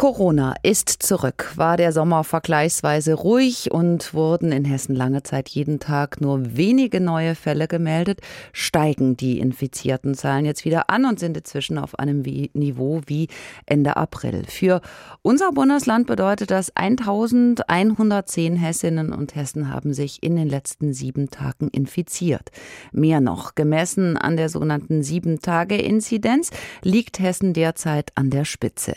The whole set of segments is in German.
Corona ist zurück. War der Sommer vergleichsweise ruhig und wurden in Hessen lange Zeit jeden Tag nur wenige neue Fälle gemeldet, steigen die infizierten Zahlen jetzt wieder an und sind inzwischen auf einem Niveau wie Ende April. Für unser Bundesland bedeutet das 1110 Hessinnen und Hessen haben sich in den letzten sieben Tagen infiziert. Mehr noch, gemessen an der sogenannten Sieben-Tage-Inzidenz liegt Hessen derzeit an der Spitze.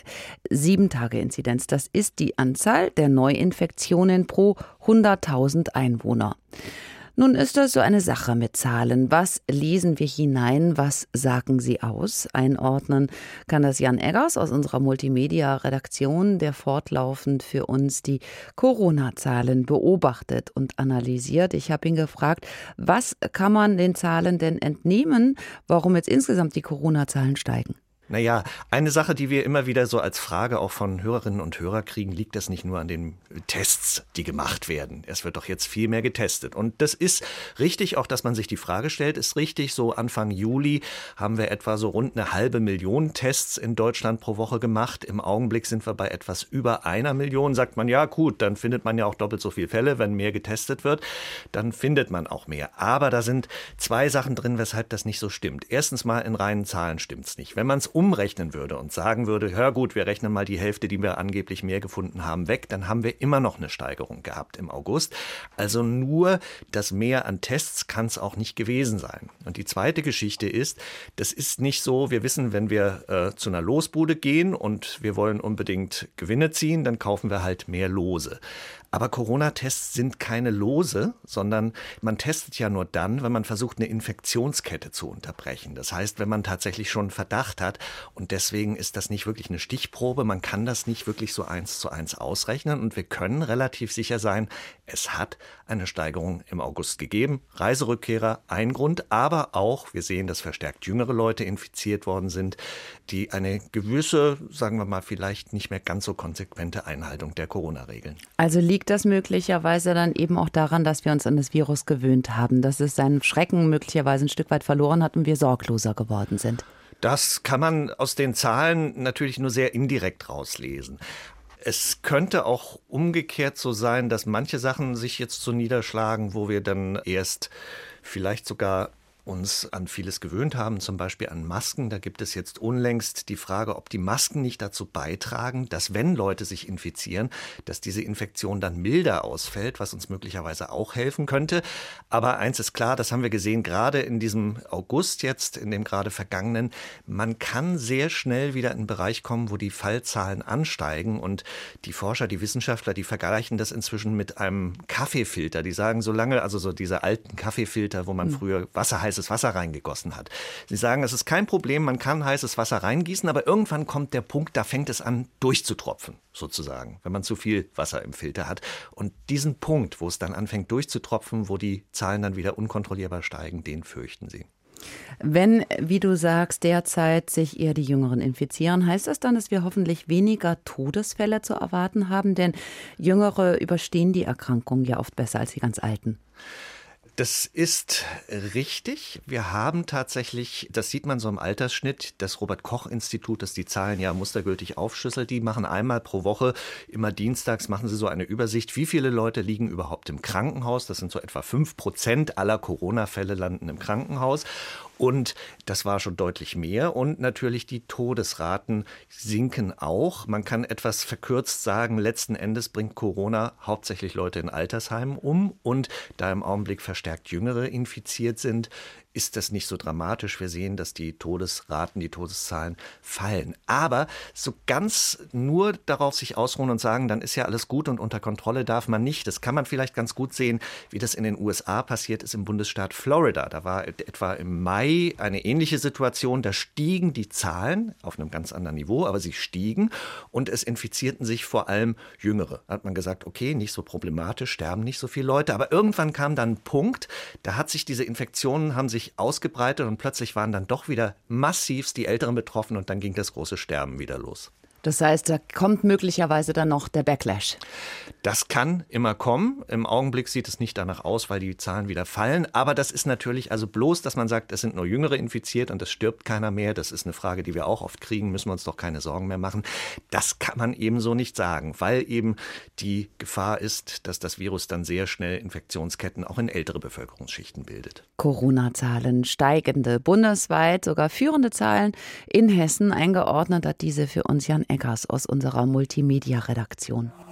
Sieben Tage-Inzidenz. Das ist die Anzahl der Neuinfektionen pro 100.000 Einwohner. Nun ist das so eine Sache mit Zahlen. Was lesen wir hinein? Was sagen sie aus? Einordnen kann das Jan Eggers aus unserer Multimedia-Redaktion, der fortlaufend für uns die Corona-Zahlen beobachtet und analysiert. Ich habe ihn gefragt, was kann man den Zahlen denn entnehmen, warum jetzt insgesamt die Corona-Zahlen steigen? Naja, eine Sache, die wir immer wieder so als Frage auch von Hörerinnen und Hörern kriegen, liegt das nicht nur an den Tests, die gemacht werden. Es wird doch jetzt viel mehr getestet. Und das ist richtig, auch dass man sich die Frage stellt, ist richtig. So Anfang Juli haben wir etwa so rund eine halbe Million Tests in Deutschland pro Woche gemacht. Im Augenblick sind wir bei etwas über einer Million. Sagt man, ja gut, dann findet man ja auch doppelt so viele Fälle. Wenn mehr getestet wird, dann findet man auch mehr. Aber da sind zwei Sachen drin, weshalb das nicht so stimmt. Erstens mal in reinen Zahlen stimmt es nicht. Wenn man es umrechnen würde und sagen würde, hör gut, wir rechnen mal die Hälfte, die wir angeblich mehr gefunden haben, weg, dann haben wir immer noch eine Steigerung gehabt im August. Also nur das Mehr an Tests kann es auch nicht gewesen sein. Und die zweite Geschichte ist, das ist nicht so, wir wissen, wenn wir äh, zu einer Losbude gehen und wir wollen unbedingt Gewinne ziehen, dann kaufen wir halt mehr Lose. Aber Corona-Tests sind keine Lose, sondern man testet ja nur dann, wenn man versucht, eine Infektionskette zu unterbrechen. Das heißt, wenn man tatsächlich schon Verdacht hat. Und deswegen ist das nicht wirklich eine Stichprobe. Man kann das nicht wirklich so eins zu eins ausrechnen. Und wir können relativ sicher sein, es hat eine Steigerung im August gegeben. Reiserückkehrer ein Grund, aber auch, wir sehen, dass verstärkt jüngere Leute infiziert worden sind, die eine gewisse, sagen wir mal, vielleicht nicht mehr ganz so konsequente Einhaltung der Corona-Regeln. Also liegt das möglicherweise dann eben auch daran, dass wir uns an das Virus gewöhnt haben, dass es seinen Schrecken möglicherweise ein Stück weit verloren hat und wir sorgloser geworden sind? Das kann man aus den Zahlen natürlich nur sehr indirekt rauslesen. Es könnte auch umgekehrt so sein, dass manche Sachen sich jetzt so niederschlagen, wo wir dann erst vielleicht sogar uns an vieles gewöhnt haben, zum Beispiel an Masken. Da gibt es jetzt unlängst die Frage, ob die Masken nicht dazu beitragen, dass wenn Leute sich infizieren, dass diese Infektion dann milder ausfällt, was uns möglicherweise auch helfen könnte. Aber eins ist klar, das haben wir gesehen, gerade in diesem August jetzt, in dem gerade vergangenen, man kann sehr schnell wieder in einen Bereich kommen, wo die Fallzahlen ansteigen und die Forscher, die Wissenschaftler, die vergleichen das inzwischen mit einem Kaffeefilter. Die sagen, solange, also so diese alten Kaffeefilter, wo man hm. früher Wasser heiß heißes Wasser reingegossen hat. Sie sagen, es ist kein Problem, man kann heißes Wasser reingießen, aber irgendwann kommt der Punkt, da fängt es an durchzutropfen, sozusagen, wenn man zu viel Wasser im Filter hat. Und diesen Punkt, wo es dann anfängt durchzutropfen, wo die Zahlen dann wieder unkontrollierbar steigen, den fürchten sie. Wenn, wie du sagst, derzeit sich eher die Jüngeren infizieren, heißt das dann, dass wir hoffentlich weniger Todesfälle zu erwarten haben? Denn Jüngere überstehen die Erkrankung ja oft besser als die ganz Alten. Das ist richtig. Wir haben tatsächlich, das sieht man so im Altersschnitt, das Robert Koch Institut, das die Zahlen ja mustergültig aufschlüsselt, die machen einmal pro Woche, immer dienstags machen sie so eine Übersicht, wie viele Leute liegen überhaupt im Krankenhaus. Das sind so etwa fünf Prozent aller Corona-Fälle landen im Krankenhaus. Und das war schon deutlich mehr. Und natürlich die Todesraten sinken auch. Man kann etwas verkürzt sagen, letzten Endes bringt Corona hauptsächlich Leute in Altersheimen um. Und da im Augenblick verstärkt Jüngere infiziert sind, ist das nicht so dramatisch. Wir sehen, dass die Todesraten, die Todeszahlen fallen. Aber so ganz nur darauf sich ausruhen und sagen, dann ist ja alles gut und unter Kontrolle darf man nicht. Das kann man vielleicht ganz gut sehen, wie das in den USA passiert ist im Bundesstaat Florida. Da war etwa im Mai eine ähnliche Situation. Da stiegen die Zahlen auf einem ganz anderen Niveau, aber sie stiegen und es infizierten sich vor allem Jüngere. Da hat man gesagt, okay, nicht so problematisch, sterben nicht so viele Leute. Aber irgendwann kam dann ein Punkt, da hat sich diese Infektionen, haben sich sich ausgebreitet und plötzlich waren dann doch wieder massivst die Älteren betroffen und dann ging das große Sterben wieder los. Das heißt, da kommt möglicherweise dann noch der Backlash. Das kann immer kommen. Im Augenblick sieht es nicht danach aus, weil die Zahlen wieder fallen. Aber das ist natürlich also bloß, dass man sagt, es sind nur Jüngere infiziert und es stirbt keiner mehr. Das ist eine Frage, die wir auch oft kriegen. Müssen wir uns doch keine Sorgen mehr machen. Das kann man eben so nicht sagen, weil eben die Gefahr ist, dass das Virus dann sehr schnell Infektionsketten auch in ältere Bevölkerungsschichten bildet. Corona-Zahlen steigende, bundesweit sogar führende Zahlen in Hessen eingeordnet hat diese für uns Jan Eggers aus unserer Multimedia-Redaktion.